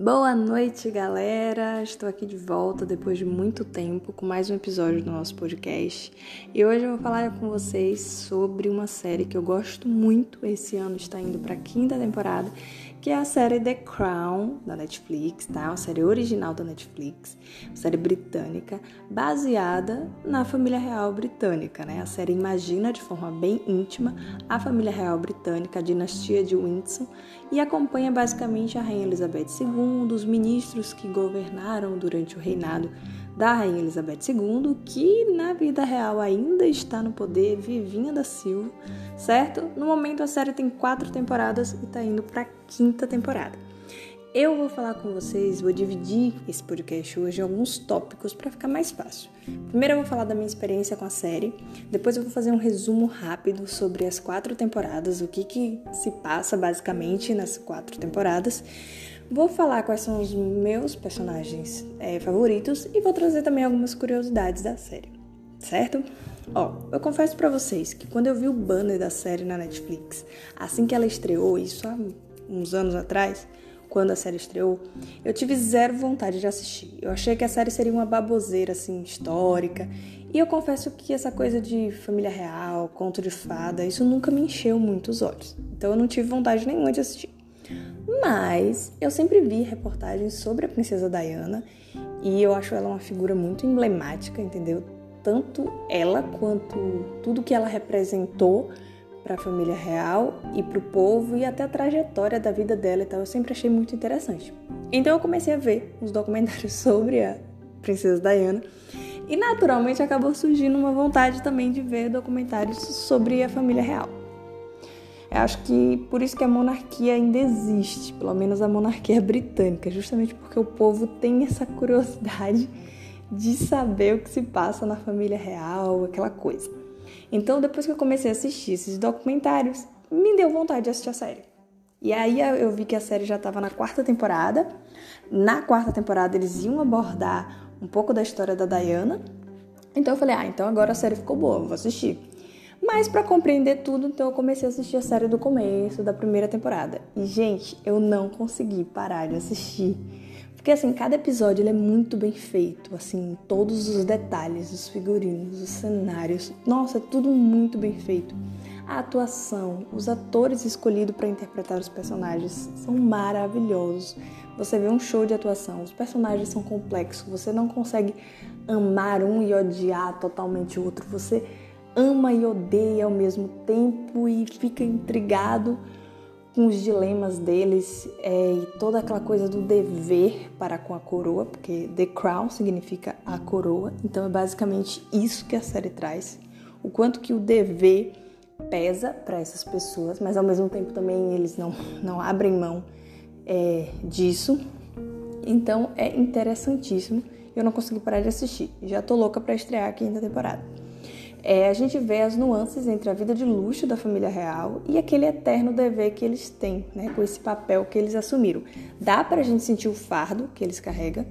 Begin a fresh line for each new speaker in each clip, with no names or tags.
Boa noite, galera! Estou aqui de volta depois de muito tempo com mais um episódio do nosso podcast. E hoje eu vou falar com vocês sobre uma série que eu gosto muito. Esse ano está indo para a quinta temporada, que é a série The Crown da Netflix, tá? Uma série original da Netflix, uma série britânica, baseada na família real britânica, né? A série imagina de forma bem íntima a família real britânica, a dinastia de Windsor, e acompanha basicamente a rainha Elizabeth II, os ministros que governaram durante o reinado da Rainha Elizabeth II, que na vida real ainda está no poder, Vivinha da Silva, certo? No momento a série tem quatro temporadas e está indo para a quinta temporada. Eu vou falar com vocês, vou dividir esse podcast hoje em alguns tópicos para ficar mais fácil. Primeiro eu vou falar da minha experiência com a série, depois eu vou fazer um resumo rápido sobre as quatro temporadas, o que, que se passa basicamente nas quatro temporadas. Vou falar quais são os meus personagens é, favoritos e vou trazer também algumas curiosidades da série, certo? Ó, eu confesso para vocês que quando eu vi o banner da série na Netflix, assim que ela estreou, isso há uns anos atrás, quando a série estreou, eu tive zero vontade de assistir. Eu achei que a série seria uma baboseira assim histórica, e eu confesso que essa coisa de família real, conto de fada, isso nunca me encheu muito os olhos. Então eu não tive vontade nenhuma de assistir. Mas eu sempre vi reportagens sobre a princesa Diana e eu acho ela uma figura muito emblemática, entendeu? Tanto ela quanto tudo que ela representou para a família real e para o povo e até a trajetória da vida dela e tal, eu sempre achei muito interessante. Então eu comecei a ver uns documentários sobre a princesa Diana e naturalmente acabou surgindo uma vontade também de ver documentários sobre a família real. Eu acho que por isso que a monarquia ainda existe, pelo menos a monarquia britânica, justamente porque o povo tem essa curiosidade de saber o que se passa na família real, aquela coisa. Então, depois que eu comecei a assistir esses documentários, me deu vontade de assistir a série. E aí eu vi que a série já estava na quarta temporada. Na quarta temporada eles iam abordar um pouco da história da Diana. Então eu falei: "Ah, então agora a série ficou boa, vou assistir". Mas para compreender tudo, então eu comecei a assistir a série do começo, da primeira temporada. E gente, eu não consegui parar de assistir. Porque assim, cada episódio ele é muito bem feito, assim, todos os detalhes, os figurinos, os cenários. Nossa, é tudo muito bem feito. A atuação, os atores escolhidos para interpretar os personagens são maravilhosos. Você vê um show de atuação, os personagens são complexos, você não consegue amar um e odiar totalmente o outro. Você ama e odeia ao mesmo tempo e fica intrigado com os dilemas deles é, e toda aquela coisa do dever para com a coroa, porque The Crown significa a coroa, então é basicamente isso que a série traz. O quanto que o dever pesa para essas pessoas, mas ao mesmo tempo também eles não, não abrem mão é, disso. Então é interessantíssimo. Eu não consegui parar de assistir. Já tô louca para estrear a quinta temporada é, a gente vê as nuances entre a vida de luxo da família real e aquele eterno dever que eles têm, né, com esse papel que eles assumiram. Dá para a gente sentir o fardo que eles carregam,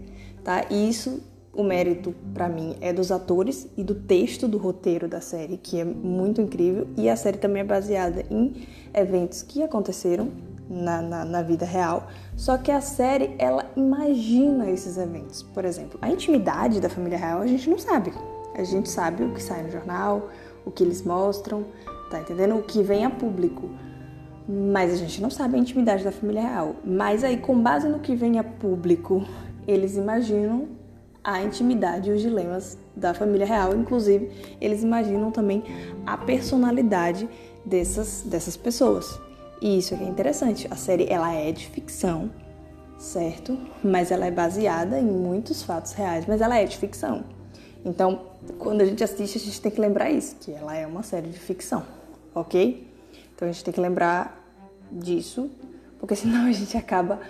tá? E isso, o mérito para mim é dos atores e do texto do roteiro da série, que é muito incrível. E a série também é baseada em eventos que aconteceram na, na, na, vida real. Só que a série, ela imagina esses eventos. Por exemplo, a intimidade da família real a gente não sabe. A gente sabe o que sai no jornal, o que eles mostram, tá entendendo? O que vem a público. Mas a gente não sabe a intimidade da família real. Mas aí, com base no que vem a público, eles imaginam a intimidade e os dilemas da família real. Inclusive, eles imaginam também a personalidade dessas, dessas pessoas. E isso é que é interessante. A série ela é de ficção, certo? Mas ela é baseada em muitos fatos reais, mas ela é de ficção. Então, quando a gente assiste, a gente tem que lembrar isso, que ela é uma série de ficção, ok? Então a gente tem que lembrar disso, porque senão a gente acaba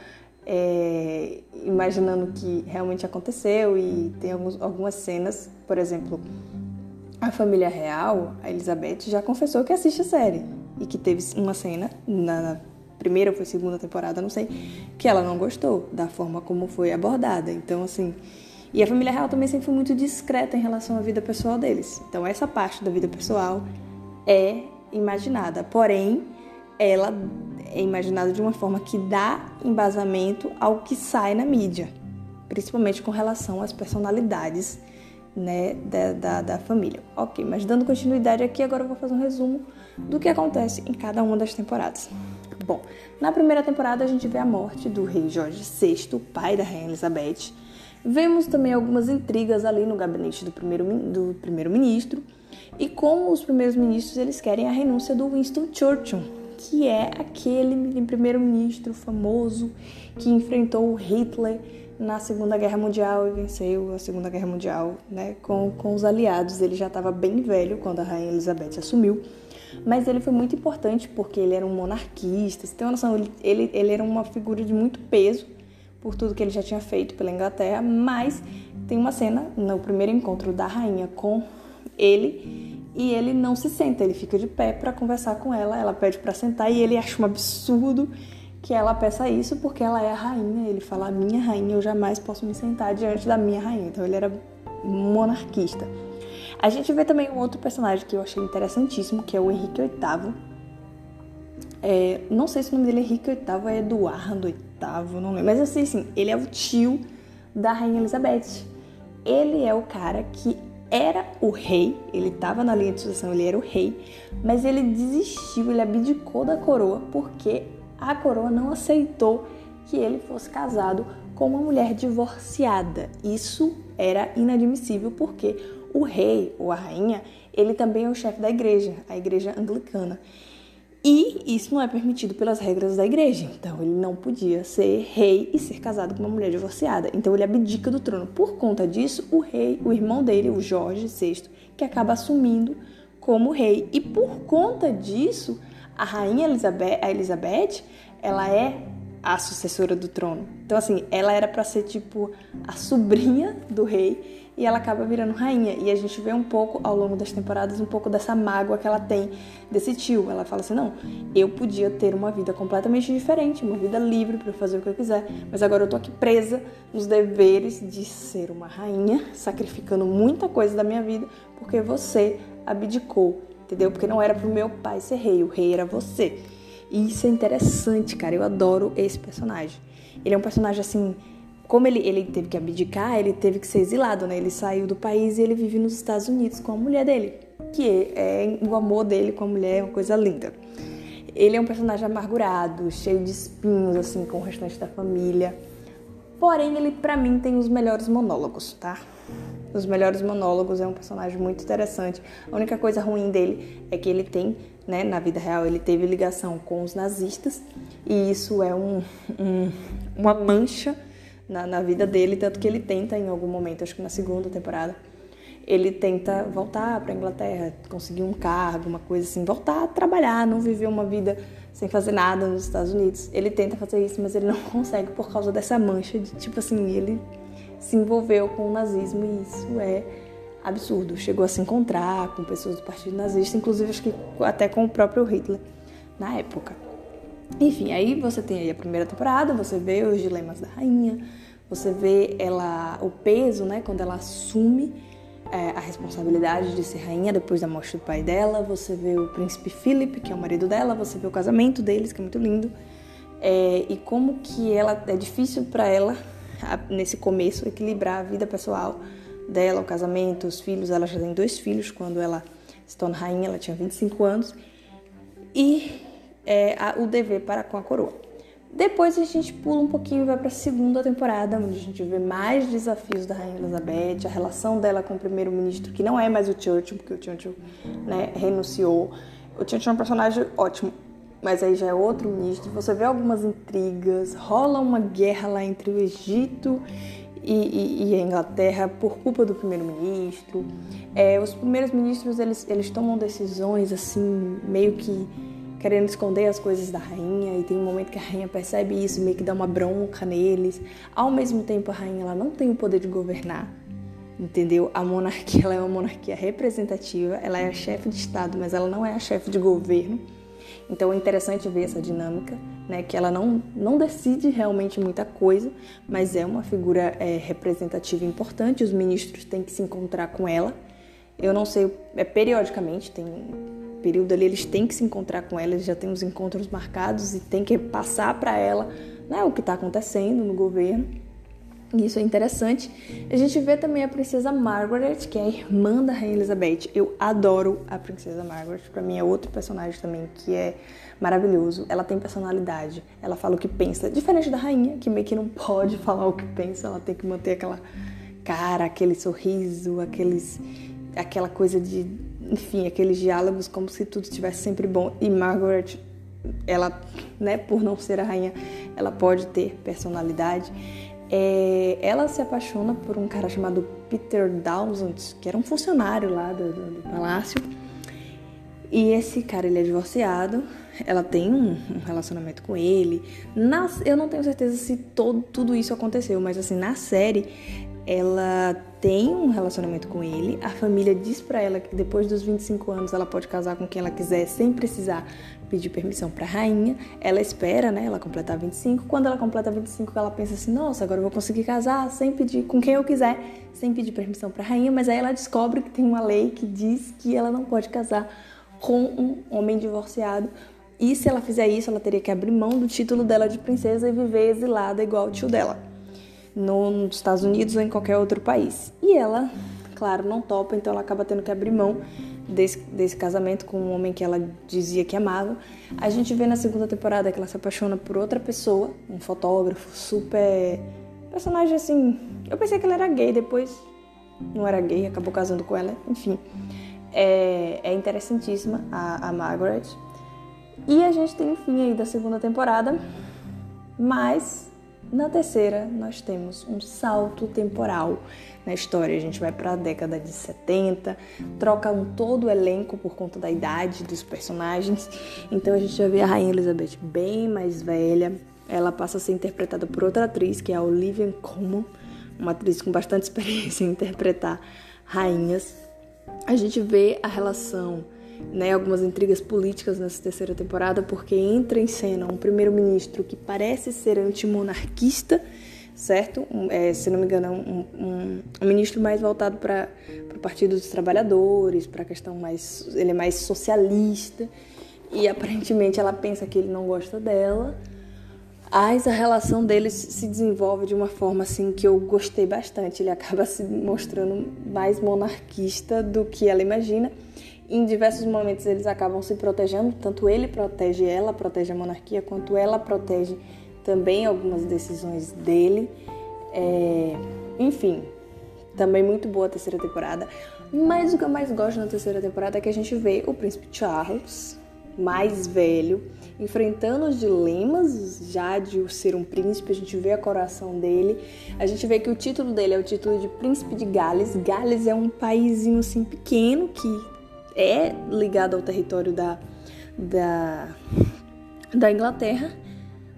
é, imaginando que realmente aconteceu e tem alguns, algumas cenas, por exemplo, a família real, a Elizabeth, já confessou que assiste a série e que teve uma cena na primeira ou segunda temporada, não sei, que ela não gostou da forma como foi abordada. Então, assim, e a família real também sempre foi muito discreta em relação à vida pessoal deles. Então, essa parte da vida pessoal é imaginada. Porém, ela é imaginado de uma forma que dá embasamento ao que sai na mídia, principalmente com relação às personalidades né, da, da, da, família. Ok, mas dando continuidade aqui, agora eu vou fazer um resumo do que acontece em cada uma das temporadas. Bom, na primeira temporada a gente vê a morte do rei Jorge VI, pai da rainha Elizabeth. Vemos também algumas intrigas ali no gabinete do primeiro-ministro do primeiro -ministro, e como os primeiros ministros eles querem a renúncia do Winston Churchill, que é aquele primeiro-ministro famoso que enfrentou Hitler na Segunda Guerra Mundial e venceu a Segunda Guerra Mundial né, com, com os aliados. Ele já estava bem velho quando a Rainha Elizabeth assumiu, mas ele foi muito importante porque ele era um monarquista. Você tem uma noção, ele, ele, ele era uma figura de muito peso por tudo que ele já tinha feito pela Inglaterra, mas tem uma cena no primeiro encontro da rainha com ele e ele não se senta, ele fica de pé para conversar com ela. Ela pede para sentar e ele acha um absurdo que ela peça isso porque ela é a rainha. Ele fala: "Minha rainha, eu jamais posso me sentar diante da minha rainha". Então ele era monarquista. A gente vê também um outro personagem que eu achei interessantíssimo, que é o Henrique VIII. É, não sei se o nome dele é Henrique VIII ou é Eduardo VIII, não lembro. Mas assim, ele é o tio da Rainha Elizabeth. Ele é o cara que era o rei, ele estava na linha de sucessão, ele era o rei, mas ele desistiu, ele abdicou da coroa porque a coroa não aceitou que ele fosse casado com uma mulher divorciada. Isso era inadmissível porque o rei ou a rainha, ele também é o chefe da igreja, a igreja anglicana. E isso não é permitido pelas regras da igreja. Então ele não podia ser rei e ser casado com uma mulher divorciada. Então ele abdica do trono. Por conta disso, o rei, o irmão dele, o Jorge VI, que acaba assumindo como rei. E por conta disso, a rainha Elizabeth, a Elizabeth, ela é a sucessora do trono. Então assim, ela era para ser tipo a sobrinha do rei e ela acaba virando rainha. E a gente vê um pouco ao longo das temporadas um pouco dessa mágoa que ela tem desse tio. Ela fala assim: "Não, eu podia ter uma vida completamente diferente, uma vida livre para fazer o que eu quiser, mas agora eu tô aqui presa nos deveres de ser uma rainha, sacrificando muita coisa da minha vida porque você abdicou entendeu? Porque não era pro meu pai ser rei, o rei era você. E isso é interessante, cara. Eu adoro esse personagem. Ele é um personagem assim. Como ele, ele teve que abdicar, ele teve que ser exilado, né? Ele saiu do país e ele vive nos Estados Unidos com a mulher dele. Que é, é o amor dele com a mulher é uma coisa linda. Ele é um personagem amargurado, cheio de espinhos, assim, com o restante da família. Porém, ele, para mim, tem os melhores monólogos, tá? Os melhores monólogos, é um personagem muito interessante. A única coisa ruim dele é que ele tem, né, na vida real, ele teve ligação com os nazistas e isso é um, um uma mancha na, na vida dele, tanto que ele tenta em algum momento, acho que na segunda temporada, ele tenta voltar para Inglaterra, conseguir um cargo, uma coisa assim, voltar a trabalhar, não viver uma vida sem fazer nada nos Estados Unidos. Ele tenta fazer isso, mas ele não consegue por causa dessa mancha de tipo assim, ele se envolveu com o nazismo e isso é absurdo. Chegou a se encontrar com pessoas do Partido Nazista, inclusive acho que até com o próprio Hitler na época. Enfim, aí você tem aí a primeira temporada, você vê os dilemas da rainha, você vê ela o peso, né, quando ela assume é, a responsabilidade de ser rainha depois da morte do pai dela, você vê o príncipe Philip, que é o marido dela, você vê o casamento deles, que é muito lindo, é, e como que ela é difícil para ela nesse começo, equilibrar a vida pessoal dela, o casamento, os filhos. Ela já tem dois filhos quando ela se torna rainha, ela tinha 25 anos. E é, a, o dever para com a coroa. Depois a gente pula um pouquinho e vai para a segunda temporada, onde a gente vê mais desafios da Rainha Elizabeth, a relação dela com o primeiro-ministro, que não é mais o Churchill, porque o Churchill né, renunciou. O Churchill é um personagem ótimo, mas aí já é outro ministro. Você vê algumas intrigas, rola uma guerra lá entre o Egito e, e, e a Inglaterra por culpa do primeiro-ministro. É, os primeiros ministros eles, eles tomam decisões assim, meio que querendo esconder as coisas da rainha e tem um momento que a rainha percebe isso, meio que dá uma bronca neles. Ao mesmo tempo, a rainha ela não tem o poder de governar. Entendeu? A monarquia ela é uma monarquia representativa, ela é a chefe de estado, mas ela não é a chefe de governo. Então é interessante ver essa dinâmica, né? Que ela não, não decide realmente muita coisa, mas é uma figura é, representativa importante. Os ministros têm que se encontrar com ela. Eu não sei, é periodicamente tem período ali eles têm que se encontrar com ela, eles já têm os encontros marcados e tem que passar para ela né, o que está acontecendo no governo. E isso é interessante. A gente vê também a princesa Margaret, que é a irmã da rainha Elizabeth. Eu adoro a princesa Margaret. Para mim é outro personagem também que é maravilhoso. Ela tem personalidade. Ela fala o que pensa, diferente da rainha, que meio que não pode falar o que pensa. Ela tem que manter aquela cara, aquele sorriso, aqueles, aquela coisa de, enfim, aqueles diálogos como se tudo estivesse sempre bom. E Margaret, ela, né, por não ser a rainha, ela pode ter personalidade. É, ela se apaixona por um cara chamado Peter Dawson, que era um funcionário lá do, do, do palácio. E esse cara, ele é divorciado, ela tem um, um relacionamento com ele. Na, eu não tenho certeza se todo, tudo isso aconteceu, mas assim, na série, ela tem um relacionamento com ele. A família diz para ela que depois dos 25 anos ela pode casar com quem ela quiser sem precisar pedir permissão para a rainha. Ela espera, né, ela completar 25. Quando ela completa 25, ela pensa assim: "Nossa, agora eu vou conseguir casar sem pedir com quem eu quiser, sem pedir permissão para a rainha". Mas aí ela descobre que tem uma lei que diz que ela não pode casar com um homem divorciado. E se ela fizer isso, ela teria que abrir mão do título dela de princesa e viver exilada igual o tio dela nos Estados Unidos ou em qualquer outro país. E ela, claro, não topa, então ela acaba tendo que abrir mão desse, desse casamento com um homem que ela dizia que amava. A gente vê na segunda temporada que ela se apaixona por outra pessoa, um fotógrafo super. personagem assim. Eu pensei que ele era gay, depois não era gay, acabou casando com ela, enfim. É, é interessantíssima a, a Margaret. E a gente tem o fim aí da segunda temporada, mas na terceira, nós temos um salto temporal na história. A gente vai para a década de 70, troca um todo o elenco por conta da idade dos personagens. Então a gente já vê a Rainha Elizabeth bem mais velha. Ela passa a ser interpretada por outra atriz, que é a Olivia Colman, uma atriz com bastante experiência em interpretar rainhas. A gente vê a relação né, algumas intrigas políticas nessa terceira temporada, porque entra em cena um primeiro-ministro que parece ser antimonarquista, certo? Um, é, se não me engano, um, um, um ministro mais voltado para o Partido dos Trabalhadores, para a questão mais. ele é mais socialista, e aparentemente ela pensa que ele não gosta dela. Mas a relação deles se desenvolve de uma forma assim que eu gostei bastante. Ele acaba se mostrando mais monarquista do que ela imagina. Em diversos momentos eles acabam se protegendo, tanto ele protege ela, protege a monarquia, quanto ela protege também algumas decisões dele. É... Enfim, também muito boa a terceira temporada. Mas o que eu mais gosto na terceira temporada é que a gente vê o príncipe Charles, mais velho, enfrentando os dilemas já de ser um príncipe, a gente vê a coração dele, a gente vê que o título dele é o título de príncipe de Gales. Gales é um paísinho assim pequeno que é ligado ao território da, da, da Inglaterra,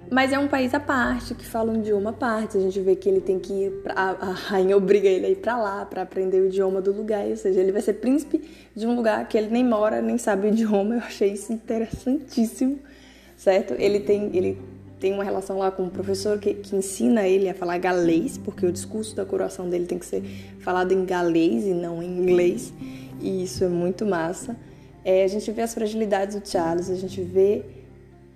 mas é um país à parte, que fala um idioma à parte. A gente vê que ele tem que ir pra, a rainha obriga ele a ir para lá para aprender o idioma do lugar, ou seja, ele vai ser príncipe de um lugar que ele nem mora, nem sabe o idioma. Eu achei isso interessantíssimo, certo? Ele tem ele tem uma relação lá com um professor que, que ensina ele a falar galês, porque o discurso da coroação dele tem que ser falado em galês e não em inglês e isso é muito massa. É, a gente vê as fragilidades do Charles, a gente vê,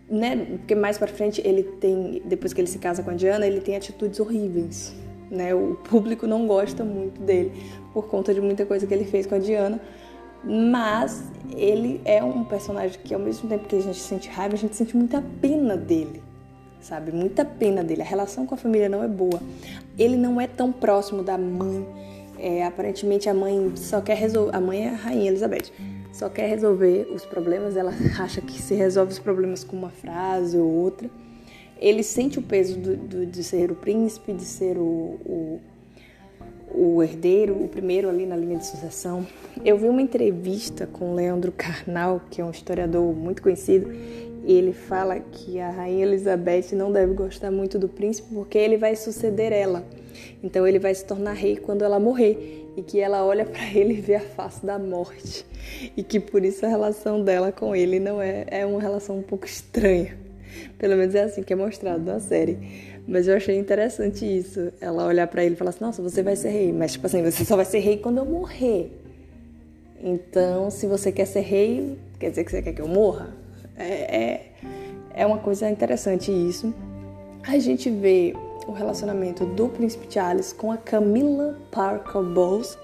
né, porque mais para frente ele tem, depois que ele se casa com a Diana, ele tem atitudes horríveis, né? O público não gosta muito dele por conta de muita coisa que ele fez com a Diana, mas ele é um personagem que ao mesmo tempo que a gente sente raiva, a gente sente muita pena dele. Sabe? Muita pena dele. A relação com a família não é boa. Ele não é tão próximo da mãe é, aparentemente a mãe só quer resolver. A mãe é a rainha Elizabeth. Só quer resolver os problemas. Ela acha que se resolve os problemas com uma frase ou outra. Ele sente o peso do, do, de ser o príncipe, de ser o, o, o herdeiro, o primeiro ali na linha de sucessão. Eu vi uma entrevista com Leandro Carnal, que é um historiador muito conhecido, ele fala que a rainha Elizabeth não deve gostar muito do príncipe porque ele vai suceder ela. Então ele vai se tornar rei quando ela morrer e que ela olha para ele e vê a face da morte e que por isso a relação dela com ele não é é uma relação um pouco estranha. Pelo menos é assim que é mostrado na série. Mas eu achei interessante isso. Ela olhar para ele e falar assim: "Nossa, você vai ser rei, mas tipo assim, você só vai ser rei quando eu morrer". Então, se você quer ser rei, quer dizer que você quer que eu morra? É, é, é uma coisa interessante isso. A gente vê o relacionamento do príncipe Charles com a Camilla Parker Bowles,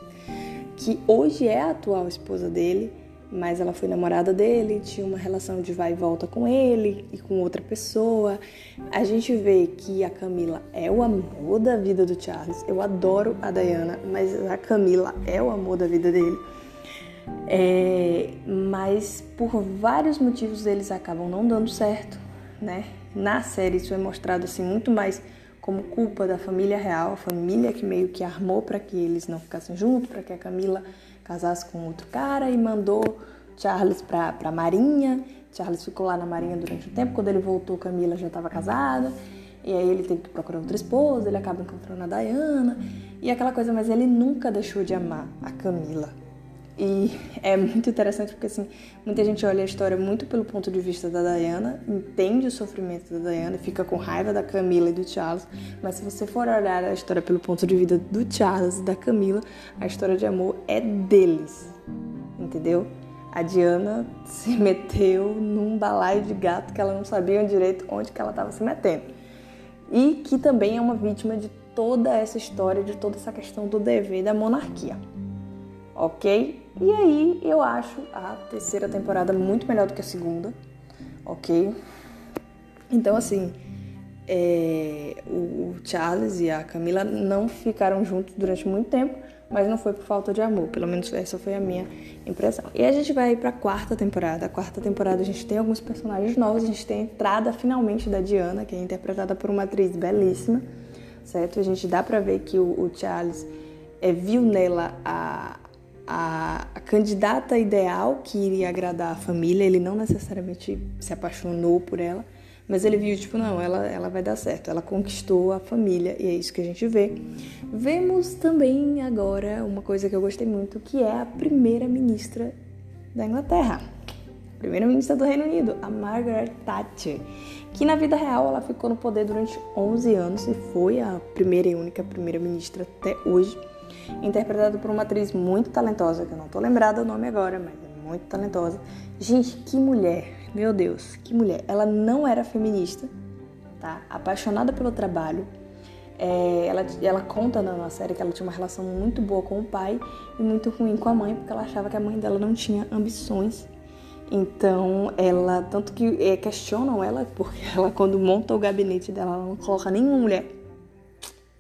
que hoje é a atual esposa dele, mas ela foi namorada dele, tinha uma relação de vai e volta com ele e com outra pessoa. A gente vê que a Camila é o amor da vida do Charles. Eu adoro a Diana, mas a Camila é o amor da vida dele. É, mas por vários motivos eles acabam não dando certo, né? Na série isso é mostrado assim muito mais como culpa da família real, a família que meio que armou para que eles não ficassem juntos, para que a Camila casasse com outro cara e mandou Charles para a Marinha. Charles ficou lá na Marinha durante um tempo. Quando ele voltou, Camila já estava casada. E aí ele teve que procurar outra esposa, ele acaba encontrando a Diana e aquela coisa, mas ele nunca deixou de amar a Camila. E é muito interessante porque assim, muita gente olha a história muito pelo ponto de vista da Diana, entende o sofrimento da Diana, fica com raiva da Camila e do Charles, mas se você for olhar a história pelo ponto de vista do Charles e da Camila, a história de amor é deles. Entendeu? A Diana se meteu num balaio de gato que ela não sabia direito onde que ela estava se metendo. E que também é uma vítima de toda essa história, de toda essa questão do dever da monarquia ok? E aí eu acho a terceira temporada muito melhor do que a segunda, ok? Então, assim, é, o Charles e a Camila não ficaram juntos durante muito tempo, mas não foi por falta de amor, pelo menos essa foi a minha impressão. E a gente vai para a quarta temporada. A quarta temporada a gente tem alguns personagens novos, a gente tem a entrada finalmente da Diana, que é interpretada por uma atriz belíssima, certo? A gente dá para ver que o, o Charles é, viu nela a, a, a, candidata ideal que iria agradar a família, ele não necessariamente se apaixonou por ela, mas ele viu, tipo, não, ela, ela vai dar certo, ela conquistou a família e é isso que a gente vê. Vemos também agora uma coisa que eu gostei muito, que é a primeira-ministra da Inglaterra, primeira-ministra do Reino Unido, a Margaret Thatcher, que na vida real ela ficou no poder durante 11 anos e foi a primeira e única primeira-ministra até hoje interpretado por uma atriz muito talentosa, que eu não tô lembrada o nome agora, mas é muito talentosa. Gente, que mulher, meu Deus, que mulher. Ela não era feminista, tá? Apaixonada pelo trabalho. É, ela, ela conta na série que ela tinha uma relação muito boa com o pai e muito ruim com a mãe, porque ela achava que a mãe dela não tinha ambições. Então, ela, tanto que é, questionam ela, porque ela, quando monta o gabinete dela, ela não coloca nenhuma mulher,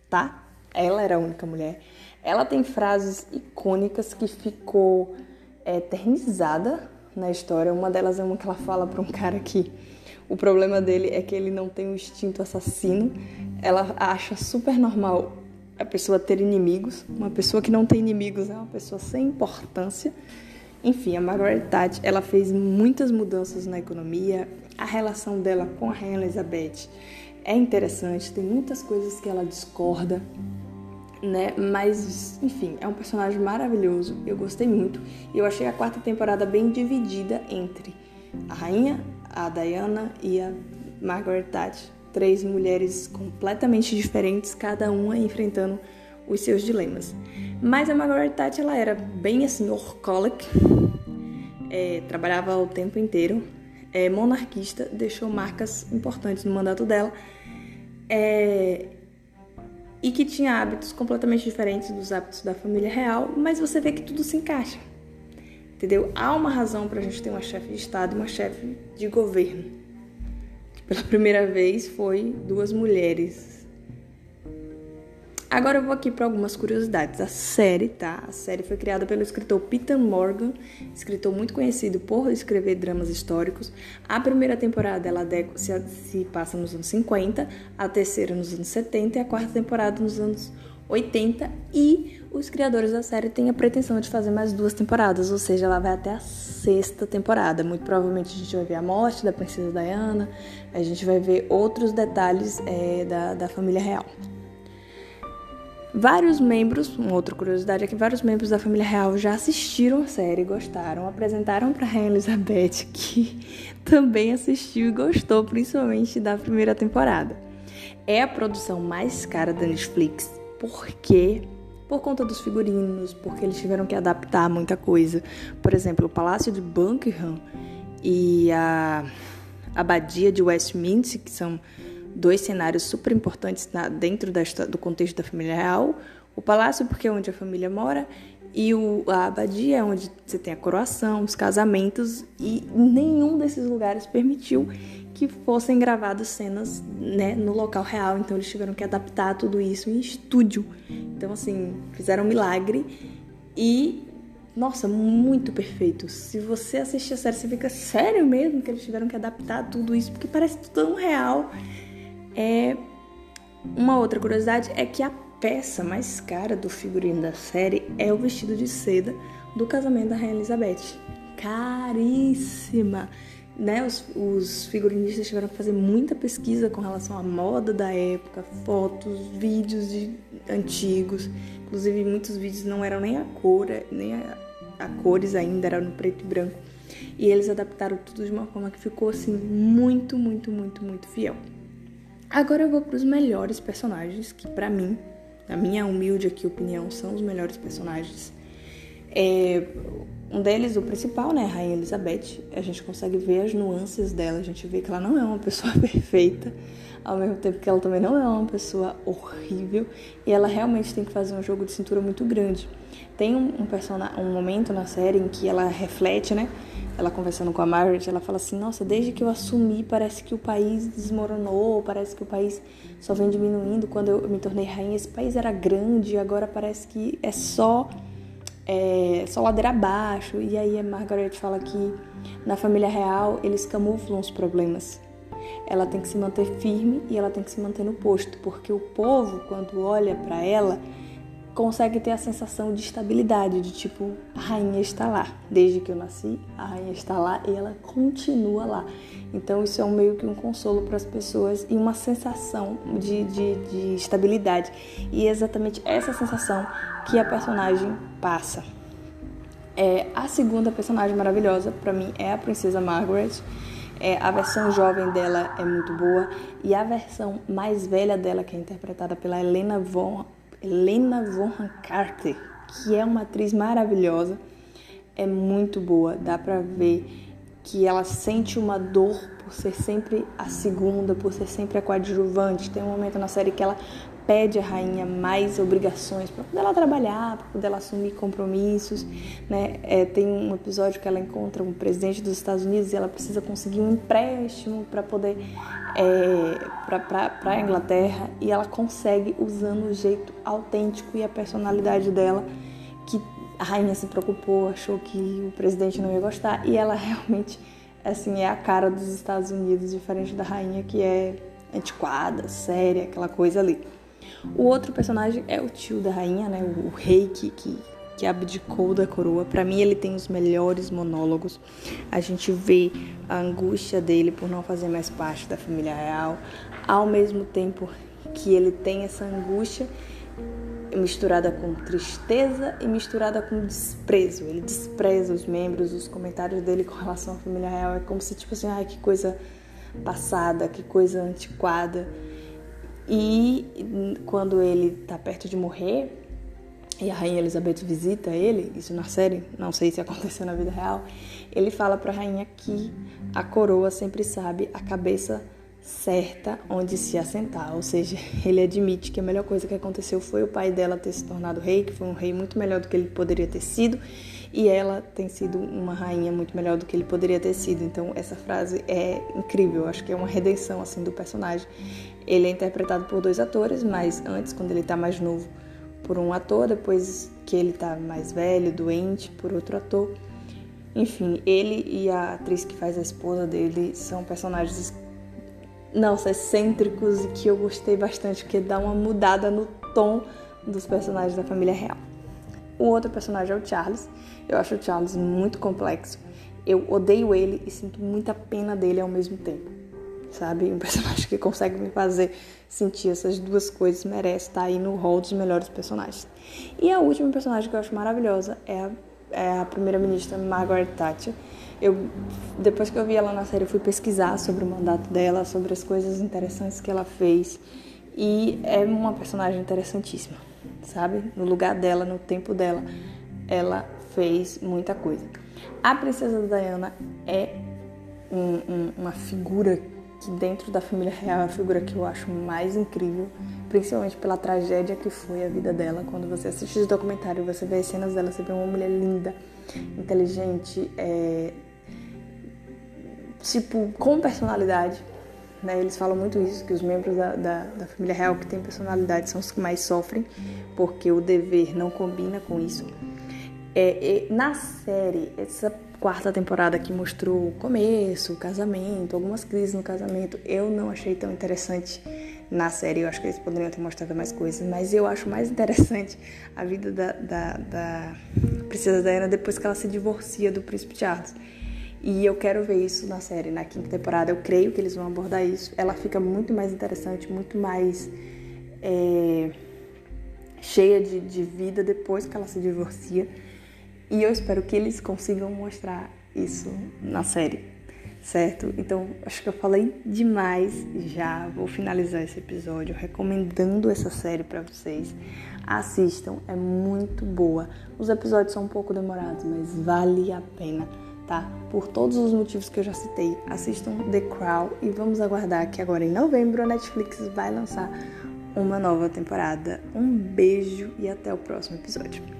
tá? Ela era a única mulher. Ela tem frases icônicas que ficou é, eternizada na história. Uma delas é uma que ela fala para um cara que o problema dele é que ele não tem um instinto assassino. Ela acha super normal a pessoa ter inimigos. Uma pessoa que não tem inimigos é uma pessoa sem importância. Enfim, a Margaret Thatcher, ela fez muitas mudanças na economia. A relação dela com a Rainha Elizabeth é interessante, tem muitas coisas que ela discorda, né? Mas, enfim, é um personagem maravilhoso. Eu gostei muito. E eu achei a quarta temporada bem dividida entre a rainha, a Diana e a Margaret Thatcher. Três mulheres completamente diferentes, cada uma enfrentando os seus dilemas. Mas a Margaret Thatcher, ela era bem assim, workaholic, é, trabalhava o tempo inteiro, é, monarquista, deixou marcas importantes no mandato dela. É, e que tinha hábitos completamente diferentes dos hábitos da família real, mas você vê que tudo se encaixa. Entendeu? Há uma razão para a gente ter uma chefe de Estado e uma chefe de governo. Pela primeira vez foi duas mulheres Agora eu vou aqui para algumas curiosidades. A série, tá? A série foi criada pelo escritor Peter Morgan, escritor muito conhecido por escrever dramas históricos. A primeira temporada ela se, passa nos anos 50, a terceira nos anos 70 e a quarta temporada nos anos 80 e os criadores da série têm a pretensão de fazer mais duas temporadas, ou seja, ela vai até a sexta temporada. Muito provavelmente a gente vai ver a morte da princesa Diana, a gente vai ver outros detalhes é, da, da família real. Vários membros, uma outra curiosidade é que vários membros da família real já assistiram a série, gostaram, apresentaram para Rainha Elizabeth, que também assistiu e gostou, principalmente da primeira temporada. É a produção mais cara da Netflix, porque por conta dos figurinos, porque eles tiveram que adaptar muita coisa. Por exemplo, o Palácio de Buckingham e a Abadia de Westminster, que são dois cenários super importantes na, dentro da, do contexto da família real. O palácio, porque é onde a família mora, e o, a abadia é onde você tem a coroação, os casamentos, e nenhum desses lugares permitiu que fossem gravadas cenas né, no local real, então eles tiveram que adaptar tudo isso em estúdio. Então, assim, fizeram um milagre e, nossa, muito perfeito. Se você assistir a série, você fica sério mesmo que eles tiveram que adaptar tudo isso, porque parece tão real. É uma outra curiosidade é que a peça mais cara do figurino da série é o vestido de seda do casamento da Rainha Elizabeth. Caríssima! né, os, os, figurinistas tiveram que fazer muita pesquisa com relação à moda da época, fotos, vídeos de, antigos. Inclusive, muitos vídeos não eram nem a cor, nem a, a cores ainda, eram no preto e branco. E eles adaptaram tudo de uma forma que ficou assim muito, muito, muito, muito fiel. Agora eu vou para os melhores personagens, que para mim, na minha humilde aqui opinião, são os melhores personagens. É, um deles, o principal, né, a Rainha Elizabeth, a gente consegue ver as nuances dela, a gente vê que ela não é uma pessoa perfeita, ao mesmo tempo que ela também não é uma pessoa horrível, e ela realmente tem que fazer um jogo de cintura muito grande. Tem um, um, um momento na série em que ela reflete, né, ela conversando com a Margaret, ela fala assim: Nossa, desde que eu assumi, parece que o país desmoronou, parece que o país só vem diminuindo. Quando eu me tornei rainha, esse país era grande, agora parece que é só é, só ladeira abaixo. E aí a Margaret fala que na família real eles camuflam os problemas. Ela tem que se manter firme e ela tem que se manter no posto, porque o povo, quando olha para ela, consegue ter a sensação de estabilidade, de tipo, a rainha está lá. Desde que eu nasci, a rainha está lá e ela continua lá. Então isso é um meio que um consolo para as pessoas e uma sensação de, de, de estabilidade. E é exatamente essa sensação que a personagem passa. É, a segunda personagem maravilhosa para mim é a Princesa Margaret. É, a versão jovem dela é muito boa e a versão mais velha dela, que é interpretada pela Helena von, Helena von Carter, que é uma atriz maravilhosa, é muito boa. Dá pra ver que ela sente uma dor por ser sempre a segunda, por ser sempre a coadjuvante. Tem um momento na série que ela pede à rainha mais obrigações para poder ela trabalhar, para poder ela assumir compromissos. Né? É, tem um episódio que ela encontra um presidente dos Estados Unidos e ela precisa conseguir um empréstimo para poder é, para a Inglaterra e ela consegue usando o jeito autêntico e a personalidade dela que a rainha se preocupou, achou que o presidente não ia gostar e ela realmente assim é a cara dos Estados Unidos, diferente da rainha que é antiquada, séria, aquela coisa ali. O outro personagem é o tio da rainha, né? O, o rei que, que, que abdicou da coroa. Para mim, ele tem os melhores monólogos. A gente vê a angústia dele por não fazer mais parte da família real, ao mesmo tempo que ele tem essa angústia misturada com tristeza e misturada com desprezo. Ele despreza os membros, os comentários dele com relação à família real. É como se, tipo assim, ai, que coisa passada, que coisa antiquada. E quando ele está perto de morrer, e a rainha Elizabeth visita ele, isso na série, não sei se aconteceu na vida real, ele fala para a rainha que a coroa sempre sabe a cabeça certa onde se assentar, ou seja, ele admite que a melhor coisa que aconteceu foi o pai dela ter se tornado rei, que foi um rei muito melhor do que ele poderia ter sido, e ela tem sido uma rainha muito melhor do que ele poderia ter sido. Então essa frase é incrível, acho que é uma redenção assim do personagem. Ele é interpretado por dois atores, mas antes quando ele está mais novo por um ator, depois que ele está mais velho, doente, por outro ator. Enfim, ele e a atriz que faz a esposa dele são personagens não, excêntricos e que eu gostei bastante, porque dá uma mudada no tom dos personagens da família real. O outro personagem é o Charles. Eu acho o Charles muito complexo. Eu odeio ele e sinto muita pena dele ao mesmo tempo. Sabe? Um personagem que consegue me fazer sentir essas duas coisas merece estar aí no hall dos melhores personagens. E a última personagem que eu acho maravilhosa é a, é a primeira-ministra Margaret Thatcher eu depois que eu vi ela na série, eu fui pesquisar sobre o mandato dela, sobre as coisas interessantes que ela fez. E é uma personagem interessantíssima. sabe? No lugar dela, no tempo dela, ela fez muita coisa. A princesa Diana é um, um, uma figura que dentro da família real é a figura que eu acho mais incrível, principalmente pela tragédia que foi a vida dela. Quando você assiste esse documentário, você vê as cenas dela, você vê uma mulher linda, inteligente, é, tipo, com personalidade. Né? Eles falam muito isso, que os membros da, da, da família real que têm personalidade são os que mais sofrem, porque o dever não combina com isso. É, na série, essa quarta temporada que mostrou o começo, o casamento, algumas crises no casamento, eu não achei tão interessante na série. Eu acho que eles poderiam ter mostrado mais coisas, mas eu acho mais interessante a vida da, da, da Princesa Diana depois que ela se divorcia do Príncipe Charles. E eu quero ver isso na série, na quinta temporada. Eu creio que eles vão abordar isso. Ela fica muito mais interessante, muito mais é, cheia de, de vida depois que ela se divorcia. E eu espero que eles consigam mostrar isso na série, certo? Então, acho que eu falei demais já. Vou finalizar esse episódio recomendando essa série para vocês. Assistam, é muito boa. Os episódios são um pouco demorados, mas vale a pena, tá? Por todos os motivos que eu já citei, assistam The Crown e vamos aguardar que agora em novembro a Netflix vai lançar uma nova temporada. Um beijo e até o próximo episódio.